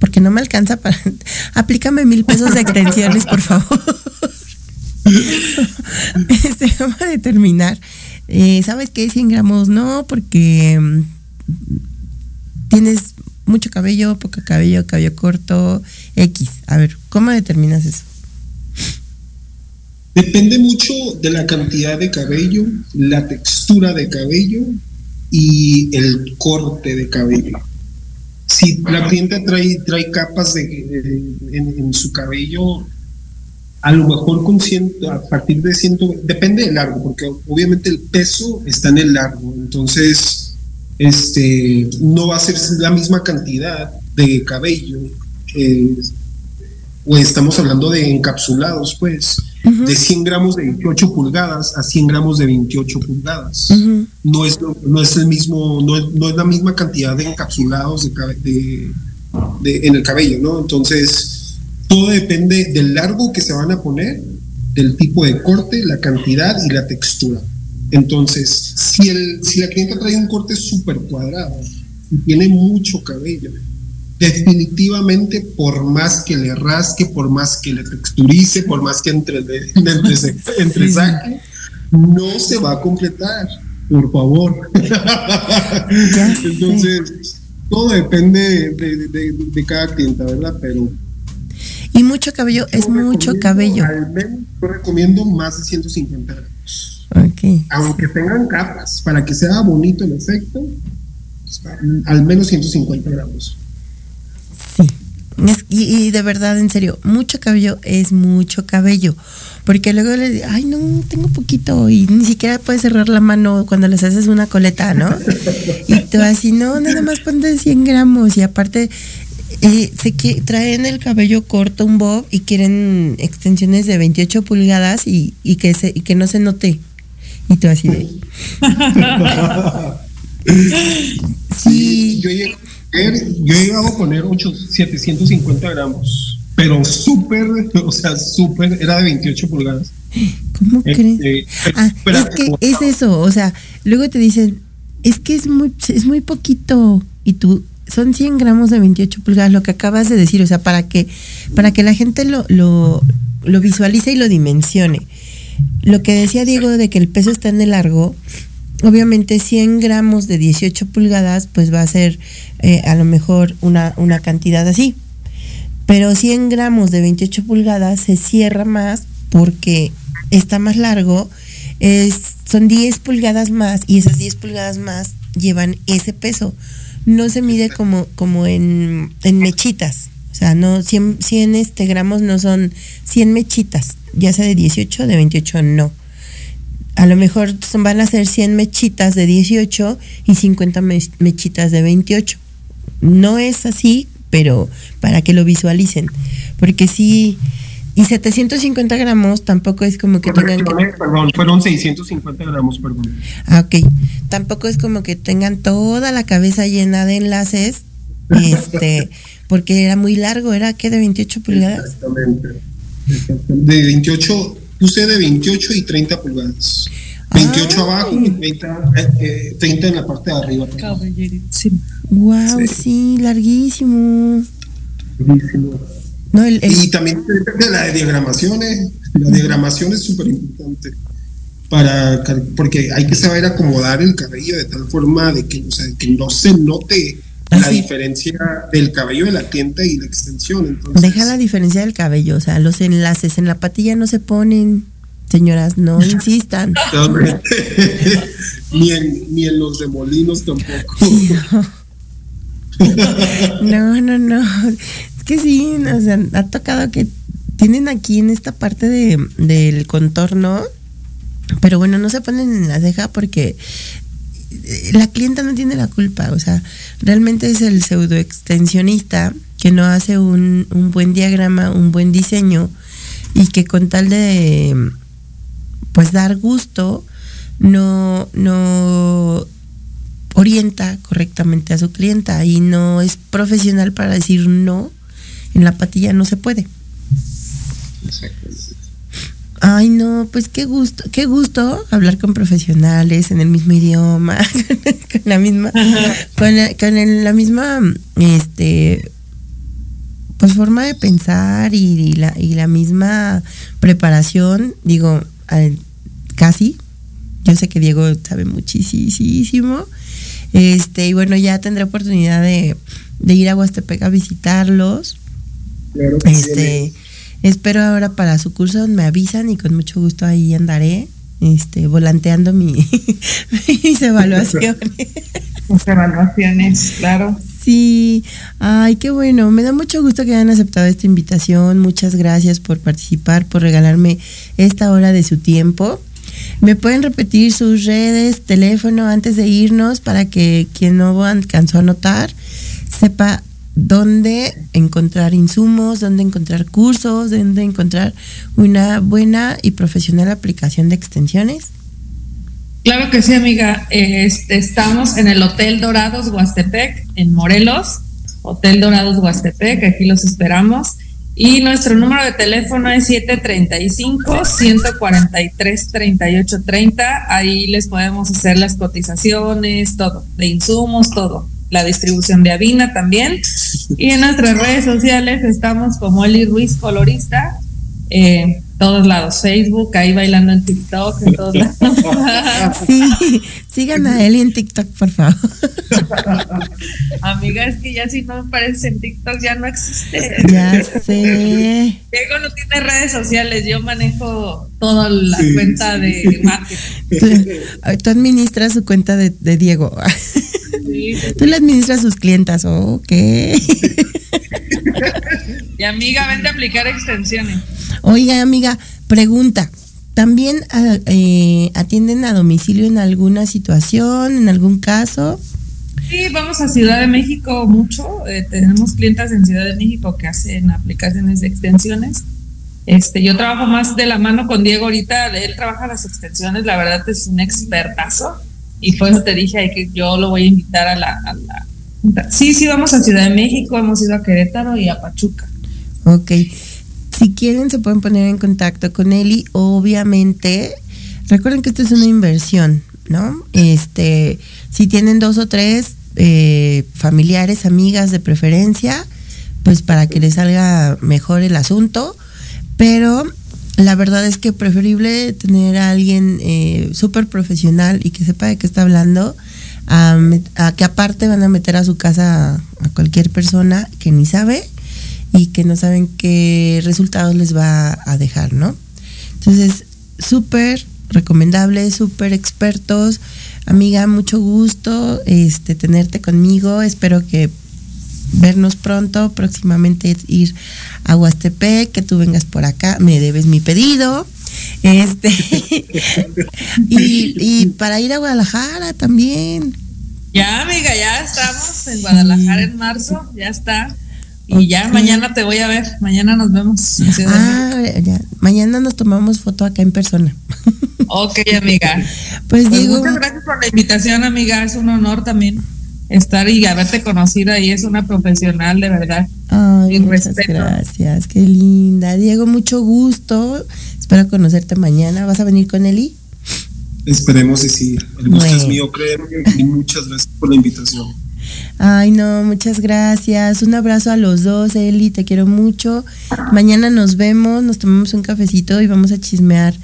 porque no me alcanza para, aplícame mil pesos de extensiones, por favor. este, ¿cómo determinar? Eh, ¿Sabes qué? 100 gramos no, porque mm, tienes mucho cabello, poco cabello, cabello corto, X. A ver, ¿cómo determinas eso? Depende mucho de la cantidad de cabello, la textura de cabello y el corte de cabello. Si la clienta trae, trae capas de, en, su cabello, a lo mejor con ciento, a partir de ciento, depende del largo, porque obviamente el peso está en el largo, entonces este, no va a ser la misma cantidad de cabello. eh, o estamos hablando de encapsulados, pues, de 100 gramos de 28 pulgadas a 100 gramos de 28 pulgadas. No es, no es el mismo, no es, no es la misma cantidad de encapsulados de, cabe- de- de- en el cabello, ¿no? Entonces, todo depende del largo que se van a poner, del tipo de corte, la cantidad y la textura. Entonces, si, el, si la clienta trae un corte súper cuadrado y tiene mucho cabello, definitivamente por más que le rasque, por más que le texturice, por más que entre, entre, entresaque, no se va a completar, por favor. Entonces, todo depende de, de- de- de cada clienta, ¿verdad? Pero Y mucho cabello es mucho cabello. Al menos yo recomiendo más de 150 gramos. Ok. Aunque tengan capas, para que sea bonito el efecto, pues, al menos 150 gramos. Es- y, y de verdad, en serio, mucho cabello es mucho cabello. Porque luego le digo, ay, no, tengo poquito. Y ni siquiera puedes cerrar la mano cuando les haces una coleta, ¿no? Y tú así, no, nada más ponte 100 gramos. Y aparte, eh, se que traen el cabello corto, un bob, y quieren extensiones de 28 pulgadas y, y que, se, y que no se note. Y tú así de. Sí. Yo yo llegado a poner 8, 750 gramos, pero súper, o sea, súper, era de 28 pulgadas. ¿Cómo Este, crees? Ah, es que es eso, o sea, luego te dicen, es que es muy, es muy poquito y tú, son 100 gramos de 28 pulgadas, lo que acabas de decir, o sea, para que, para que la gente lo, lo, lo visualice y lo dimensione. Lo que decía Diego de que el peso está en el largo, obviamente 100 gramos de 18 pulgadas, pues va a ser eh, a lo mejor una, una cantidad así. Pero 100 gramos de 28 pulgadas se cierra más porque está más largo, es, son 10 pulgadas más y esas 10 pulgadas más llevan ese peso. No se mide como, como en, en mechitas. O sea, no 100, 100 este, gramos no son 100 mechitas, ya sea de 18 o de 28, no. A lo mejor van a ser 100 mechitas de 18 y 50 me- mechitas de 28. No es así, pero para que lo visualicen. Porque sí, y 750 gramos tampoco es como que tengan que... Correcciones, Perdón, fueron 650 gramos, perdón. Ah, ok. Tampoco es como que tengan toda la cabeza llena de enlaces, este, porque era muy largo, era que de 28 pulgadas. Exactamente. De 28, puse de 28 y 30 pulgadas. 28 abajo y 30, eh, eh, 30 en la parte de arriba. Wow, sí, larguísimo. Buenísimo. No, el, el- Y también depende de la diagramación, ¿eh? La diagramación es súper importante. Para, porque hay que saber acomodar el cabello de tal forma de que, o sea, que no se note la diferencia del cabello de la clienta y la extensión. Entonces, deja la diferencia del cabello, o sea, los enlaces en la patilla no se ponen. Señoras, no insistan. ni, en, ni en los remolinos tampoco. No, no, no. Es que sí, o sea, ha tocado que tienen aquí en esta parte de, del contorno, pero bueno, no se ponen en la ceja porque la clienta no tiene la culpa, o sea, realmente es el pseudo extensionista que no hace un, un buen diagrama, un buen diseño y que con tal de pues dar gusto no no orienta correctamente a su clienta y no es profesional para decir no en la patilla no se puede. Ay, no, pues qué gusto, qué gusto hablar con profesionales en el mismo idioma, con la misma, con la, con el- la misma, este, pues forma de pensar y, y la, y la misma preparación, digo, al- casi. Yo sé que Diego sabe muchísimo. Este, y bueno, ya tendré oportunidad de, de ir a Huastepec a visitarlos. Claro que sí, Este, espero ahora para su curso me avisan y con mucho gusto ahí andaré, este, volanteando mi, mis evaluaciones. Las evaluaciones, claro. Sí, ay, qué bueno. Me da mucho gusto que hayan aceptado esta invitación. Muchas gracias por participar, por regalarme esta hora de su tiempo. ¿Me pueden repetir sus redes, teléfono antes de irnos para que quien no alcanzó a anotar sepa dónde encontrar insumos, dónde encontrar cursos, dónde encontrar una buena y profesional aplicación de extensiones? Claro que sí, amiga. Este, estamos en el Hotel Dorados Huastepec, en Morelos. Hotel Dorados Huastepec, aquí los esperamos. Y nuestro número de teléfono es 735-143-3830. Ahí les podemos hacer las cotizaciones, todo, de insumos, todo. La distribución de Avina también. Y en nuestras redes sociales estamos como Eli Ruiz Colorista. Eh, todos lados, Facebook, ahí bailando en TikTok, en todos lados. Sí, sigan a Eli en TikTok, por favor. Amiga, es que ya si no aparece en TikTok ya no existe. Ya sé. Diego no tiene redes sociales, yo manejo toda la Sí, cuenta sí. de marketing. Tú, tú administras su cuenta de, de Diego. Sí. Tú le administras sus clientas, ok. Y amiga, vente a aplicar extensiones. Oiga, amiga, pregunta. ¿También ah, eh, atienden a domicilio en alguna situación, en algún caso? Sí, vamos a Ciudad de México mucho. eh, tenemos clientas en Ciudad de México que hacen aplicaciones de extensiones. Este, yo trabajo más de la mano con Diego ahorita. Él trabaja las extensiones. La verdad es un expertazo. Y por eso te dije ahí que yo lo voy a invitar a la. Sí, sí, vamos a Ciudad de México. Hemos ido a Querétaro y a Pachuca. Ok. Si quieren, se pueden poner en contacto con Eli. Obviamente, recuerden que esto es una inversión, ¿no? Este, si tienen dos o tres eh, familiares, amigas de preferencia, pues para que les salga mejor el asunto. Pero la verdad es que preferible tener a alguien eh, súper profesional y que sepa de qué está hablando, a, que aparte van a meter a su casa a, a cualquier persona que ni sabe y que no saben qué resultados les va a dejar, ¿no? Entonces, súper recomendable, súper expertos. Amiga, mucho gusto este, tenerte conmigo. Espero que vernos pronto, próximamente ir a Huastepec, que tú vengas por acá, me debes mi pedido. Este y, y para ir a Guadalajara también. Ya, amiga, ya estamos en Guadalajara en marzo. Ya está. Y ya mañana te voy a ver. Mañana nos vemos en Ciudad. Ah, ya. Mañana nos tomamos foto acá en persona. Ok, amiga. Pues, Pues digo, muchas gracias por la invitación, amiga. Es un honor también estar y haberte conocido ahí. Es una profesional, de verdad. Ay, muchas respeto. gracias, qué linda. Diego, mucho gusto. Espero conocerte mañana. ¿Vas a venir con Eli? Esperemos y sí. El gusto Bueno. es mío, créeme. Y muchas gracias por la invitación. Ay, no, muchas gracias. Un abrazo a los dos, Eli, te quiero mucho. Mañana nos vemos, nos tomamos un cafecito y vamos a chismear.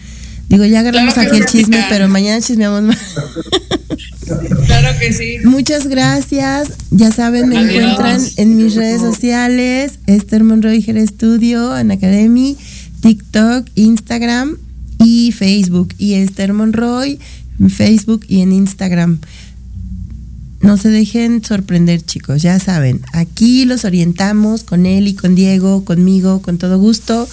Digo, ya agarramos Claro aquí el chisme, pero mañana chismeamos más. Claro que sí. Muchas gracias. Ya saben, me Adiós. encuentran en mis redes sociales, Esther Monroy Hair Studio, An Academy, TikTok, Instagram y Facebook. Y Esther Monroy en Facebook y en Instagram. No se dejen sorprender, chicos, ya saben. Aquí los orientamos con él y con Diego, conmigo, con todo gusto.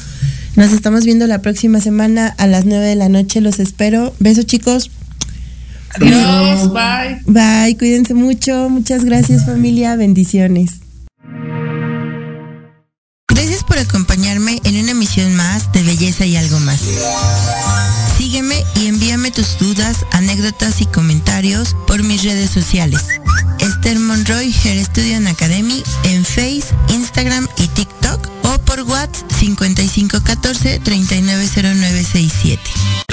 Nos estamos viendo la próxima semana a las 9 de la noche. Los espero. Besos, chicos. Adiós. Bye. Bye, cuídense mucho. Muchas gracias familia, bendiciones. Gracias por acompañarme en una emisión más de Belleza más. Sígueme y envíame tus dudas, anécdotas y comentarios por mis redes sociales. Esther Monroy Hair Studio and Academy en Face, Instagram y TikTok por WhatsApp 5514-390967. La